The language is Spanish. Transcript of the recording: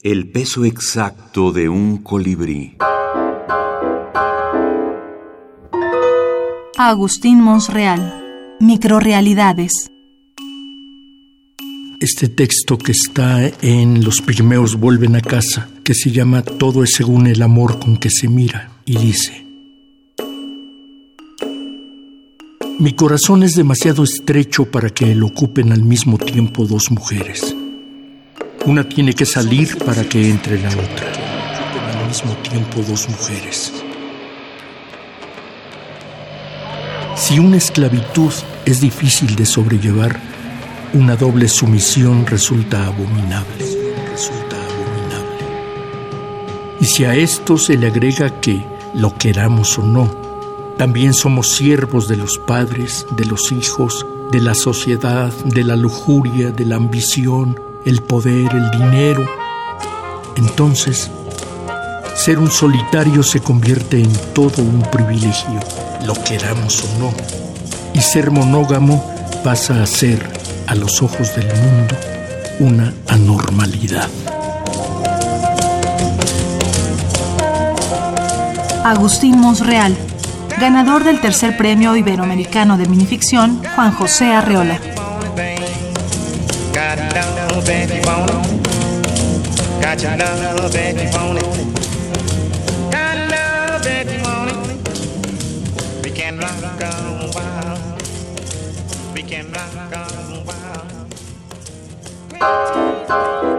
El peso exacto de un colibrí. Agustín Monsreal. Microrealidades. Este texto que está en Los Pigmeos vuelven a casa, que se llama Todo es según el amor con que se mira, y dice, Mi corazón es demasiado estrecho para que lo ocupen al mismo tiempo dos mujeres. Una tiene que salir para que entre la otra. Al mismo tiempo dos mujeres. Si una esclavitud es difícil de sobrellevar, una doble sumisión resulta abominable. Resulta abominable. Y si a esto se le agrega que, lo queramos o no, también somos siervos de los padres, de los hijos, de la sociedad, de la lujuria, de la ambición, el poder, el dinero. Entonces, ser un solitario se convierte en todo un privilegio, lo queramos o no. Y ser monógamo pasa a ser, a los ojos del mundo, una anormalidad. Agustín Monsreal ganador del tercer premio iberoamericano de minificción Juan José Arreola. love and you want it. Got your love and you want it. Got your love and you want it. We can rock on wild. We can rock on wild.